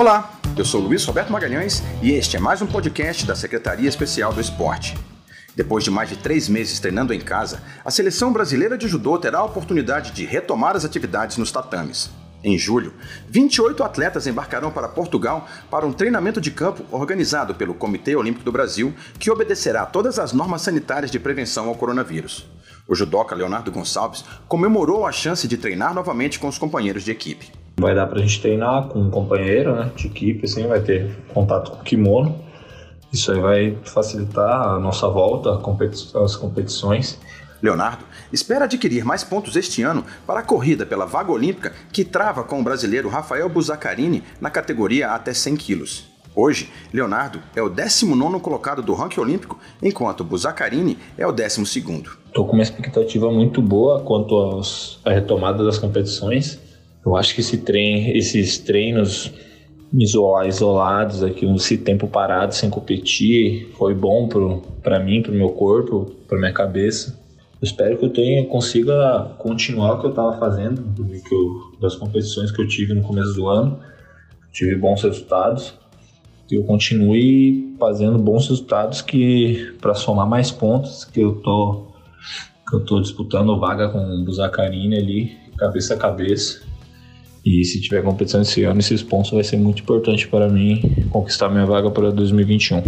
Olá, eu sou Luiz Roberto Magalhães e este é mais um podcast da Secretaria Especial do Esporte. Depois de mais de três meses treinando em casa, a seleção brasileira de judô terá a oportunidade de retomar as atividades nos tatames. Em julho, 28 atletas embarcarão para Portugal para um treinamento de campo organizado pelo Comitê Olímpico do Brasil, que obedecerá a todas as normas sanitárias de prevenção ao coronavírus. O judoca Leonardo Gonçalves comemorou a chance de treinar novamente com os companheiros de equipe. Vai dar para a gente treinar com um companheiro né, de equipe, assim, vai ter contato com o kimono. Isso aí vai facilitar a nossa volta às competições. Leonardo espera adquirir mais pontos este ano para a corrida pela vaga olímpica que trava com o brasileiro Rafael Buzacarini na categoria até 100 quilos. Hoje, Leonardo é o 19 colocado do ranking olímpico, enquanto Buzacarini é o 12. Estou com uma expectativa muito boa quanto à retomada das competições. Eu acho que esse treino, esses treinos isolados aqui, esse tempo parado sem competir, foi bom para mim, para o meu corpo, para minha cabeça. Eu espero que eu tenha, consiga continuar o que eu estava fazendo, que eu, das competições que eu tive no começo do ano. Tive bons resultados. E eu continue fazendo bons resultados que para somar mais pontos que eu tô que eu tô disputando vaga com o Buzacarini ali, cabeça a cabeça. E se tiver competição esse ano, esses pontos vai ser muito importante para mim conquistar minha vaga para 2021.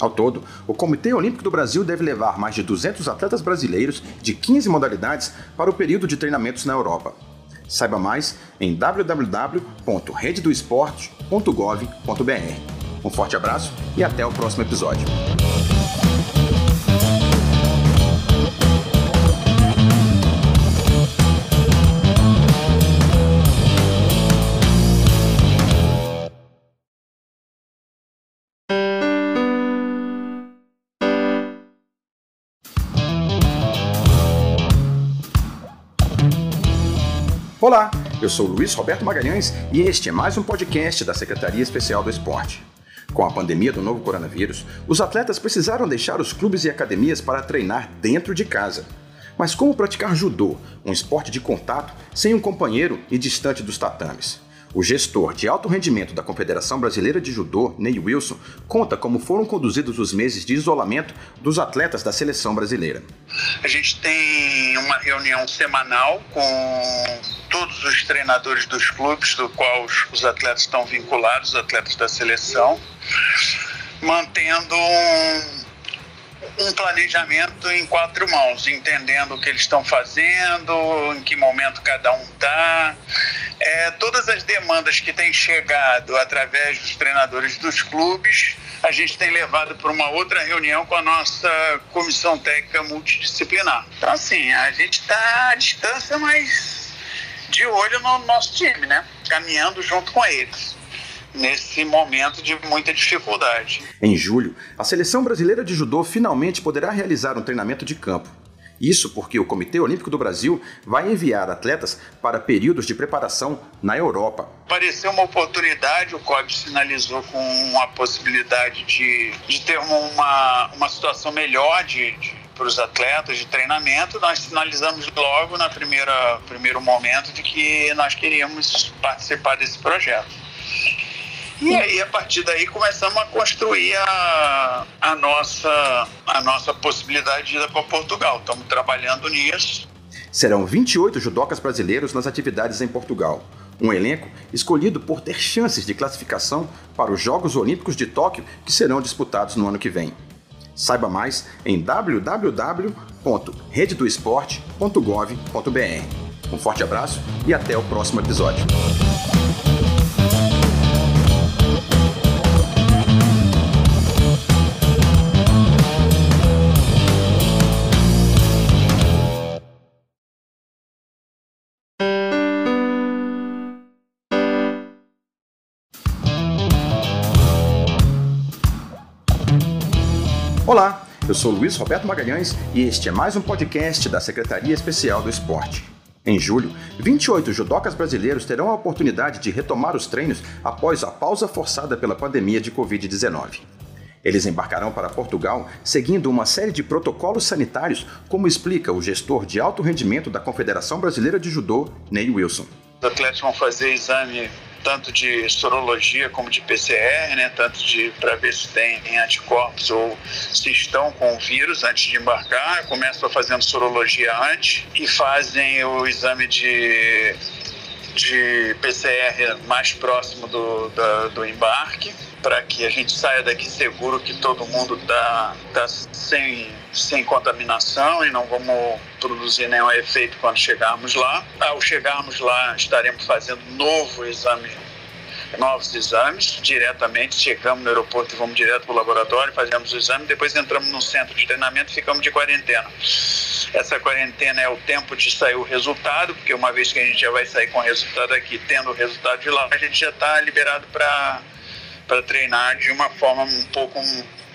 Ao todo, o Comitê Olímpico do Brasil deve levar mais de 200 atletas brasileiros de 15 modalidades para o período de treinamentos na Europa. Saiba mais em www.rededoesporte.gov.br. Um forte abraço e até o próximo episódio. Olá, eu sou Luiz Roberto Magalhães e este é mais um podcast da Secretaria Especial do Esporte. Com a pandemia do novo coronavírus, os atletas precisaram deixar os clubes e academias para treinar dentro de casa. Mas como praticar judô, um esporte de contato, sem um companheiro e distante dos tatames? O gestor de alto rendimento da Confederação Brasileira de Judô, Ney Wilson, conta como foram conduzidos os meses de isolamento dos atletas da seleção brasileira. A gente tem uma reunião semanal com todos os treinadores dos clubes, do qual os, atletas estão vinculados, os atletas da seleção, mantendo um, um planejamento em quatro mãos, entendendo o que eles estão fazendo, em que momento cada um está. É, todas as demandas que têm chegado através dos treinadores dos clubes, a gente tem levado para uma outra reunião com a nossa comissão técnica multidisciplinar. Então, assim, a gente está à distância, mas de olho no nosso time, né? Caminhando junto com eles nesse momento de muita dificuldade. Em julho, a seleção brasileira de judô finalmente poderá realizar um treinamento de campo. Isso porque o Comitê Olímpico do Brasil vai enviar atletas para períodos de preparação na Europa. Pareceu uma oportunidade, o COB sinalizou com a possibilidade de, de ter uma, uma situação melhor de, de para os atletas de treinamento, nós sinalizamos logo na primeira primeiro momento de que nós queríamos participar desse projeto. E aí, a partir daí, começamos a construir a, a, nossa, a nossa possibilidade de ir para Portugal. Estamos trabalhando nisso. Serão 28 judocas brasileiros nas atividades em Portugal. Um elenco escolhido por ter chances de classificação para os Jogos Olímpicos de Tóquio, que serão disputados no ano que vem. Saiba mais em www.rededoesporte.gov.br. Um forte abraço e até o próximo episódio. Olá, eu sou Luiz Roberto Magalhães e este é mais um podcast da Secretaria Especial do Esporte. Em julho, 28 judocas brasileiros terão a oportunidade de retomar os treinos após a pausa forçada pela pandemia de Covid-19. Eles embarcarão para Portugal seguindo uma série de protocolos sanitários, como explica o gestor de alto rendimento da Confederação Brasileira de Judô, Ney Wilson. Os atletas vão fazer exame tanto de sorologia como de PCR, né, tanto de para ver se tem anticorpos ou se estão com o vírus antes de embarcar. Começam fazendo sorologia antes e fazem o exame de de PCR mais próximo do, da, do embarque, para que a gente saia daqui seguro que todo mundo está tá sem, sem contaminação e não vamos produzir nenhum efeito quando chegarmos lá. Ao chegarmos lá, estaremos fazendo novo exame novos exames diretamente. Chegamos no aeroporto e vamos direto para o laboratório, fazemos o exame, depois entramos no centro de treinamento e ficamos de quarentena. Essa quarentena é o tempo de sair o resultado, porque uma vez que a gente já vai sair com o resultado aqui, tendo o resultado de lá, a gente já está liberado para treinar de uma forma um pouco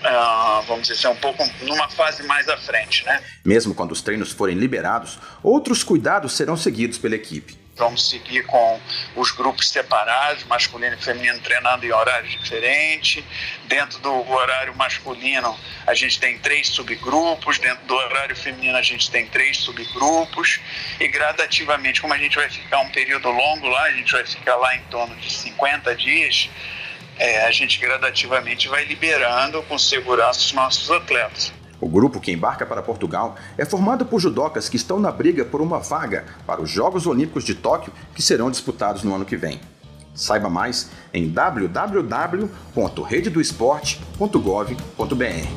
Uh, vamos dizer, um pouco numa fase mais à frente, né? Mesmo quando os treinos forem liberados, outros cuidados serão seguidos pela equipe. Vamos seguir com os grupos separados, masculino e feminino treinando em horários diferentes. Dentro do horário masculino, a gente tem três subgrupos. Dentro do horário feminino, a gente tem três subgrupos. E gradativamente, como a gente vai ficar um período longo lá, a gente vai ficar lá em torno de 50 dias, é, a gente gradativamente vai liberando com segurança os nossos atletas. O grupo que embarca para Portugal é formado por judocas que estão na briga por uma vaga para os Jogos Olímpicos de Tóquio que serão disputados no ano que vem. Saiba mais em www.rededoesporte.gov.br.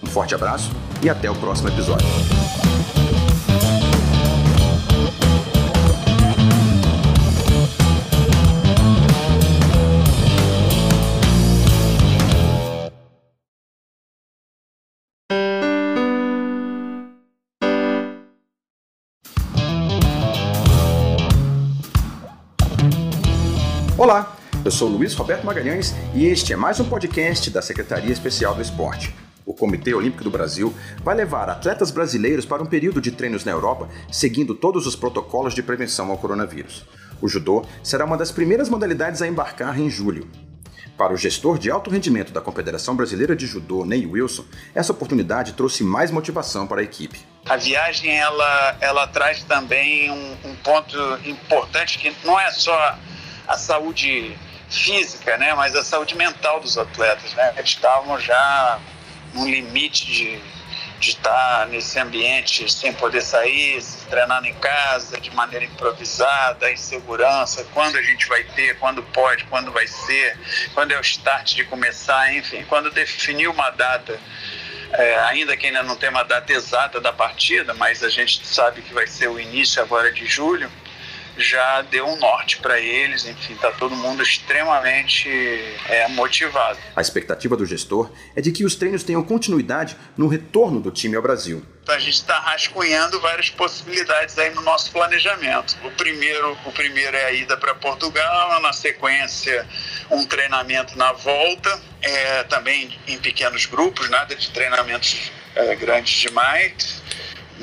Um forte abraço e até o próximo episódio. Eu sou Luiz Roberto Magalhães e este é mais um podcast da Secretaria Especial do Esporte. O Comitê Olímpico do Brasil vai levar atletas brasileiros para um período de treinos na Europa, seguindo todos os protocolos de prevenção ao coronavírus. O judô será uma das primeiras modalidades a embarcar em julho. Para o gestor de alto rendimento da Confederação Brasileira de Judô, Ney Wilson, essa oportunidade trouxe mais motivação para a equipe. A viagem ela, ela traz também um, um ponto importante que não é só a saúde física, né, mas a saúde mental dos atletas, né? Eles estavam já no limite de, de estar nesse ambiente sem poder sair, treinando em casa, de maneira improvisada, em segurança, quando a gente vai ter, quando pode, quando vai ser, quando é o start de começar, enfim, quando definir uma data, é, ainda que ainda não tenha uma data exata da partida, mas a gente sabe que vai ser o início agora de julho, já deu um norte para eles, enfim, está todo mundo extremamente é, motivado. A expectativa do gestor é de que os treinos tenham continuidade no retorno do time ao Brasil. A gente está rascunhando várias possibilidades aí no nosso planejamento. O primeiro, o primeiro é a ida para Portugal, na sequência um treinamento na volta, é, também em pequenos grupos, nada de treinamentos é, grandes demais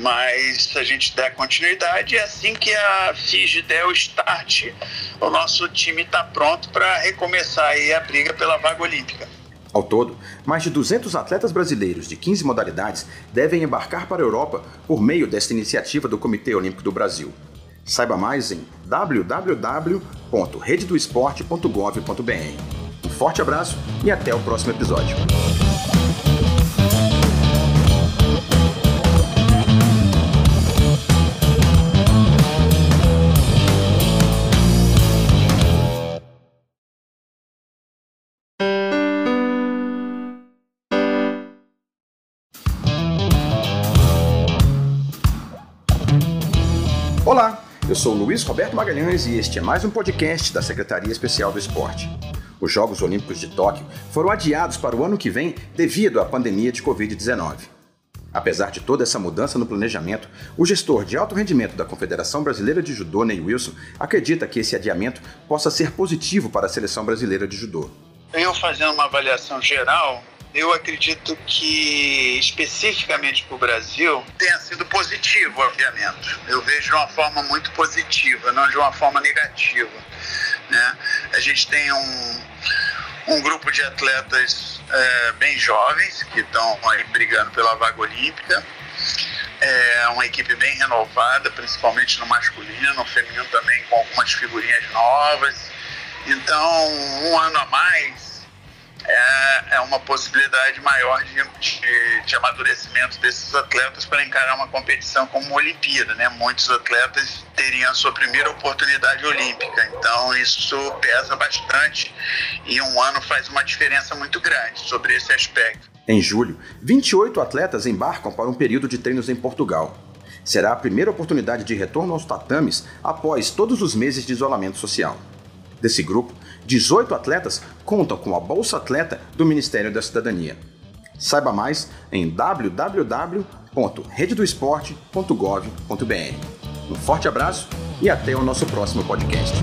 mas a gente der continuidade, é assim que a FIG der o start, o nosso time está pronto para recomeçar aí a briga pela vaga olímpica. Ao todo, mais de 200 atletas brasileiros de 15 modalidades devem embarcar para a Europa por meio desta iniciativa do Comitê Olímpico do Brasil. Saiba mais em www.rededoesporte.gov.br. Um forte abraço e até o próximo episódio. Eu sou Luiz Roberto Magalhães e este é mais um podcast da Secretaria Especial do Esporte. Os Jogos Olímpicos de Tóquio foram adiados para o ano que vem devido à pandemia de Covid-19. Apesar de toda essa mudança no planejamento, o gestor de alto rendimento da Confederação Brasileira de Judô, Ney Wilson, acredita que esse adiamento possa ser positivo para a seleção brasileira de judô. Eu fazendo uma avaliação geral, eu acredito que especificamente para o Brasil tenha sido positivo o aviamento. Eu vejo de uma forma muito positiva, não de uma forma negativa. Né? A gente tem um, um grupo de atletas é, bem jovens que estão aí brigando pela vaga olímpica. É uma equipe bem renovada, principalmente no masculino, no feminino também com algumas figurinhas novas Então, um ano a mais é, é uma possibilidade maior de, de, de, amadurecimento desses atletas para encarar uma competição como uma Olimpíada. Né? Muitos atletas teriam a sua primeira oportunidade olímpica, então isso pesa bastante e um ano faz uma diferença muito grande sobre esse aspecto. Em julho, 28 atletas embarcam para um período de treinos em Portugal. Será a primeira oportunidade de retorno aos tatames após todos os meses de isolamento social. Desse grupo, 18 atletas contam com a Bolsa Atleta do Ministério da Cidadania. Saiba mais em www.rededoesporte.gov.br. Um forte abraço e até o nosso próximo podcast.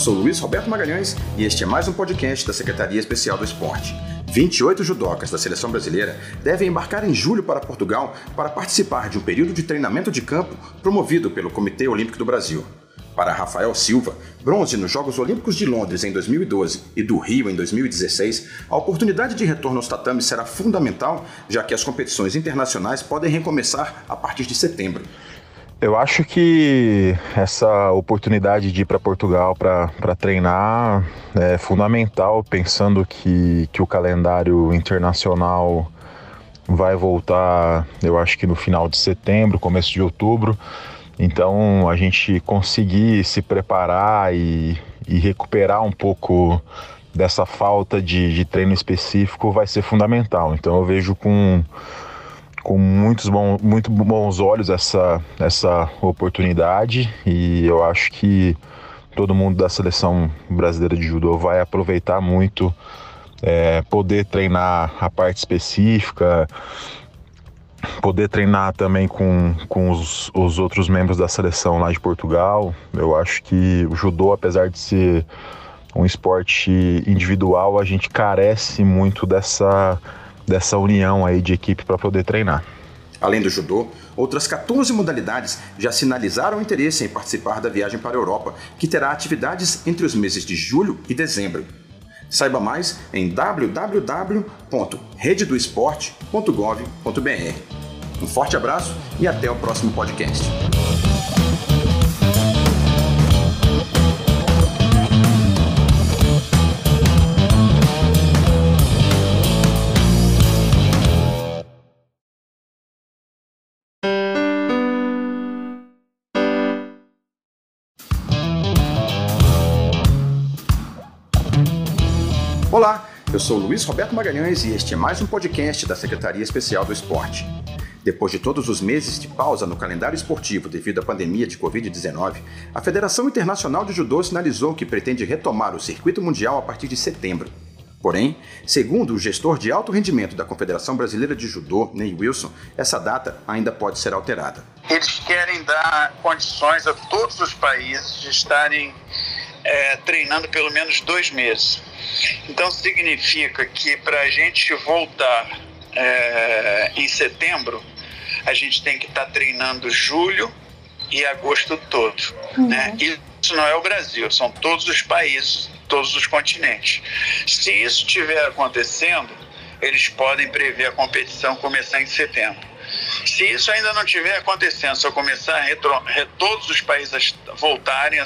Sou Luiz Roberto Magalhães e este é mais um podcast da Secretaria Especial do Esporte. 28 judocas da seleção brasileira devem embarcar em julho para Portugal para participar de um período de treinamento de campo promovido pelo Comitê Olímpico do Brasil. Para Rafael Silva, bronze nos Jogos Olímpicos de Londres em 2012 e do Rio em 2016, a oportunidade de retorno aos tatames será fundamental, já que as competições internacionais podem recomeçar a partir de setembro. Eu acho que essa oportunidade de ir para Portugal para treinar é fundamental, pensando que, que o calendário internacional vai voltar, eu acho que no final de setembro, começo de outubro. Então, a gente conseguir se preparar e, e recuperar um pouco dessa falta de, de treino específico vai ser fundamental. Então, eu vejo com com muitos bom, muito bons olhos essa, essa oportunidade e eu acho que todo mundo da seleção brasileira de judô vai aproveitar muito é, poder treinar a parte específica, poder treinar também com, com os, os outros membros da seleção lá de Portugal. Eu acho que o judô, apesar de ser um esporte individual, a gente carece muito dessa dessa união aí de equipe para poder treinar. Além do judô, outras 14 modalidades já sinalizaram interesse em participar da viagem para a Europa, que terá atividades entre os meses de julho e dezembro. Saiba mais em www.rededoesporte.gov.br. Um forte abraço e até o próximo podcast. Eu sou Luiz Roberto Magalhães e este é mais um podcast da Secretaria Especial do Esporte. Depois de todos os meses de pausa no calendário esportivo devido à pandemia de Covid-19, a Federação Internacional de Judô sinalizou que pretende retomar o circuito mundial a partir de setembro. Porém, segundo o gestor de alto rendimento da Confederação Brasileira de Judô, Ney Wilson, essa data ainda pode ser alterada. Eles querem dar condições a todos os países de estarem é, treinando pelo menos dois meses. Então significa que para a gente voltar é, em setembro, a gente tem que estar tá treinando julho e agosto todo. Uhum. Né? Isso não é o Brasil, são todos os países, todos os continentes. Se isso estiver acontecendo, eles podem prever a competição começar em setembro. Se isso ainda não estiver acontecendo, se eu começar a retro, todos os países voltarem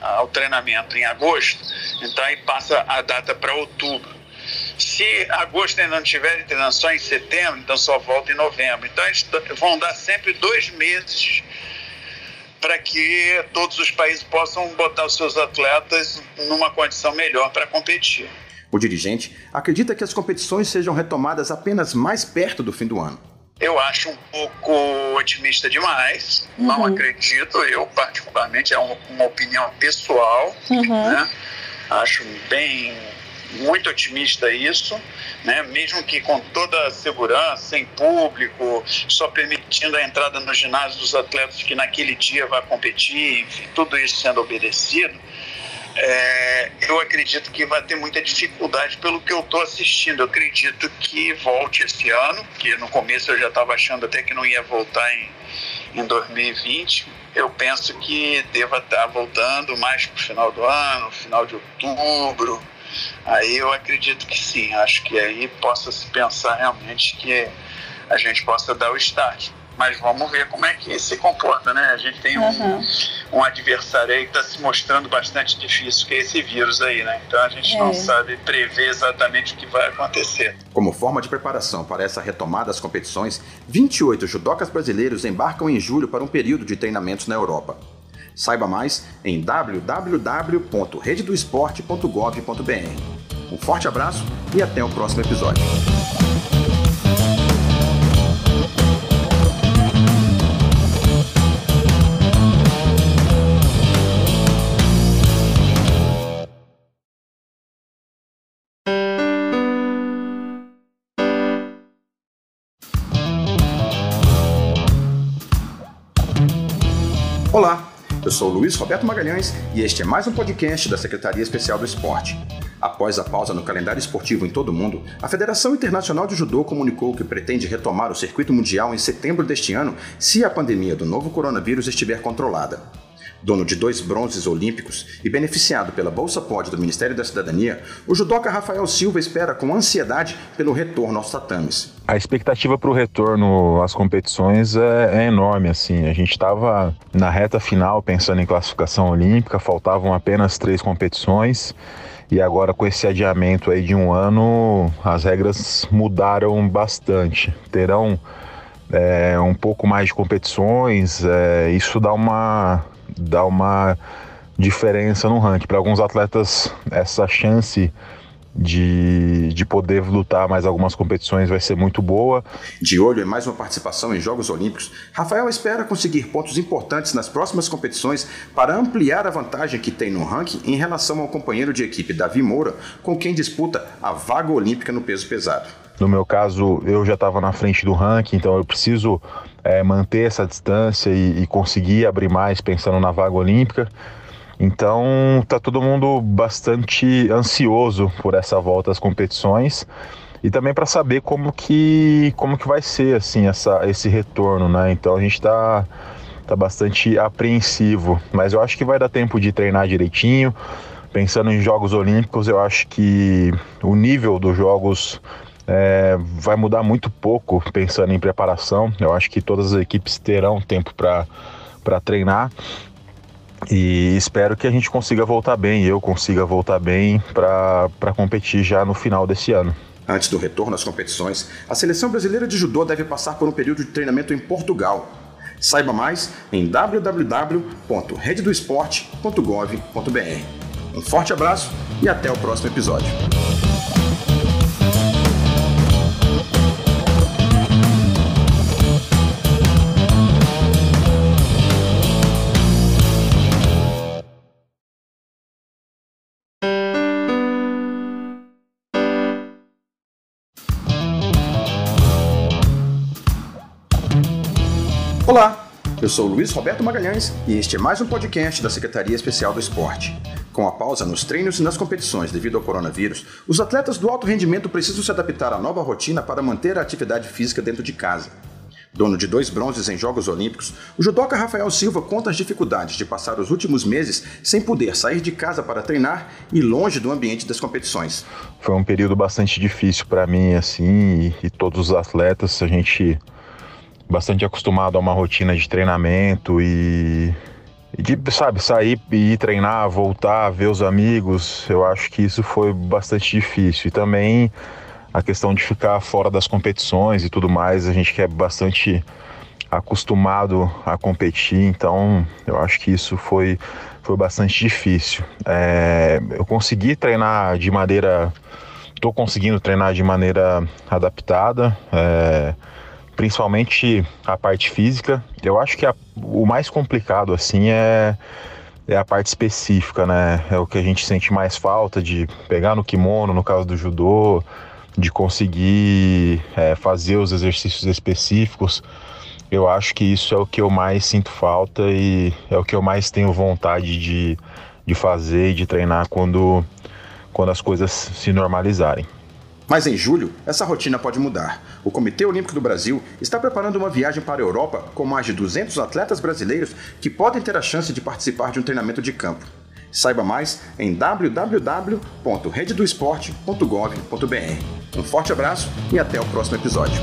ao treinamento em agosto, então aí passa a data para outubro. Se agosto ainda não tiver treinando só em setembro, então só volta em novembro. Então eles vão dar sempre dois meses para que todos os países possam botar os seus atletas numa condição melhor para competir. O dirigente acredita que as competições sejam retomadas apenas mais perto do fim do ano. Eu acho um pouco otimista demais. Uhum. Não acredito, eu particularmente, é uma opinião pessoal. Uhum. Né? Acho bem muito otimista isso, né? mesmo que com toda a segurança, sem público, só permitindo a entrada no ginásio dos atletas que naquele dia vai competir, enfim, tudo isso sendo obedecido, é, eu acredito que vai ter muita dificuldade pelo que eu estou assistindo. Eu acredito que volte esse ano, que no começo eu já estava achando até que não ia voltar em, em 2020. Eu penso que deva estar tá voltando mais para o final do ano, final de outubro. Aí eu acredito que sim. Acho que aí possa se pensar realmente que a gente possa dar o start mas vamos ver como é que se comporta, né? A gente tem um, uhum. um adversário aí que está se mostrando bastante difícil, que é esse vírus aí, né? Então a gente é. não sabe prever exatamente o que vai acontecer. Como forma de preparação para essa retomada das competições, 28 judocas brasileiros embarcam em julho para um período de treinamentos na Europa. Saiba mais em www.rededoesporte.gov.br. Um forte abraço e até o próximo episódio. Olá, eu sou Luiz Roberto Magalhães e este é mais um podcast da Secretaria Especial do Esporte. Após a pausa no calendário esportivo em todo o mundo, a Federação Internacional de Judô comunicou que pretende retomar o circuito mundial em setembro deste ano se a pandemia do novo coronavírus estiver controlada. Dono de dois bronzes olímpicos e beneficiado pela Bolsa Pod do Ministério da Cidadania, o judoca Rafael Silva espera com ansiedade pelo retorno aos tatames. A expectativa para o retorno às competições é, é enorme. Assim, a gente estava na reta final pensando em classificação olímpica, faltavam apenas três competições. E agora com esse adiamento aí de um ano, as regras mudaram bastante. Terão é, um pouco mais de competições, é, isso dá uma dá uma diferença no ranking. Para alguns atletas, essa chance de, de poder lutar mais algumas competições vai ser muito boa. De olho em mais uma participação em Jogos Olímpicos, Rafael espera conseguir pontos importantes nas próximas competições para ampliar a vantagem que tem no ranking em relação ao companheiro de equipe Davi Moura, com quem disputa a vaga olímpica no peso pesado. No meu caso, eu já estava na frente do ranking, então eu preciso é, manter essa distância e, e, conseguir abrir mais pensando na vaga olímpica. Então tá todo mundo bastante ansioso por essa volta às competições e também para saber como que como que vai ser assim essa, esse retorno, né? Então a gente está tá bastante apreensivo, mas eu acho que vai dar tempo de treinar direitinho. Pensando em Jogos Olímpicos, eu acho que o nível dos Jogos é, vai mudar muito pouco pensando em preparação. Eu acho que todas as equipes terão tempo para treinar e espero que a gente consiga voltar bem, eu consiga voltar bem para competir já no final desse ano. Antes do retorno às competições, a seleção brasileira de judô deve passar por um período de treinamento em Portugal. Saiba mais em www.rededoesporte.gov.br. Um forte abraço e até o próximo episódio. Eu sou Luiz Roberto Magalhães e este é mais um podcast da Secretaria Especial do Esporte. Com a pausa nos treinos e nas competições devido ao coronavírus, os atletas do alto rendimento precisam se adaptar à nova rotina para manter a atividade física dentro de casa. Dono de dois bronzes em Jogos Olímpicos, o judoca Rafael Silva conta as dificuldades de passar os últimos meses sem poder sair de casa para treinar e longe do ambiente das competições. Foi um período bastante difícil para mim, assim, e, e todos os atletas. A gente bastante acostumado a uma rotina de treinamento e, e de, sabe, sair e ir treinar, voltar, ver os amigos. Eu acho que isso foi bastante difícil. E também a questão de ficar fora das competições e tudo mais, a gente que é bastante acostumado a competir, então eu acho que isso foi, foi bastante difícil. É, eu consegui treinar de maneira. Estou conseguindo treinar de maneira adaptada. É, principalmente a parte física. Eu acho que a, o mais complicado assim é é a parte específica, né? É o que a gente sente mais falta de pegar no kimono, no caso do judô, de conseguir é, fazer os exercícios específicos. Eu acho que isso é o que eu mais sinto falta e é o que eu mais tenho vontade de, de fazer e de treinar quando, quando as coisas se normalizarem. Mas em julho, essa rotina pode mudar. O Comitê Olímpico do Brasil está preparando uma viagem para a Europa com mais de 200 atletas brasileiros que podem ter a chance de participar de um treinamento de campo. Saiba mais em www.rededoesporte.gov.br. Um forte abraço e até o próximo episódio.